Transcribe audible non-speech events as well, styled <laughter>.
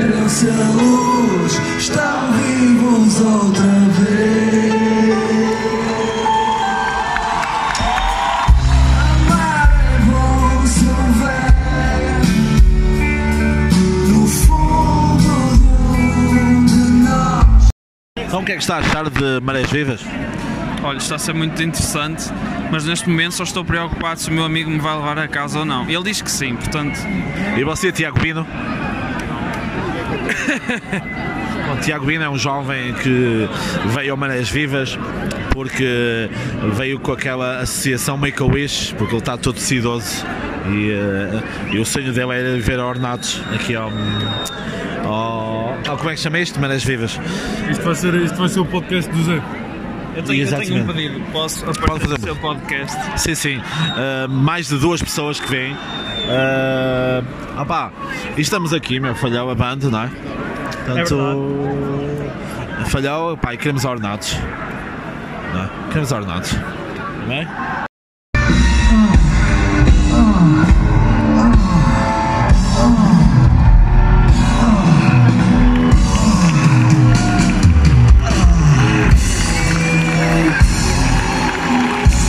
Perderam-se a luz, estão vivos outra vez. Então o que é que está a achar de Marés Vivas? Olha, está a ser muito interessante, mas neste momento só estou preocupado se o meu amigo me vai levar a casa ou não. Ele diz que sim, portanto, E você, Tiago Bino? <laughs> Bom, Tiago Bino é um jovem que veio ao Marés Vivas porque veio com aquela associação Make-A-Wish, porque ele está todo decidoso e, eh, e o sonho dele era ver a Ornatos aqui ao, ao, ao- Como é que chama isto? Marés Vivas. Isto vai ser, isto vai ser o podcast do Zé. eu tenho, eu tenho um Exatamente. pedido. Posso fazer. no seu podcast? Sim, sim. Uh, mais de duas pessoas que vêm. Uh, opá, e estamos aqui, meu, falhou a banda, não é? Portanto, falhou, pá, e queremos ornados. Não é? Queremos ornados. Não é?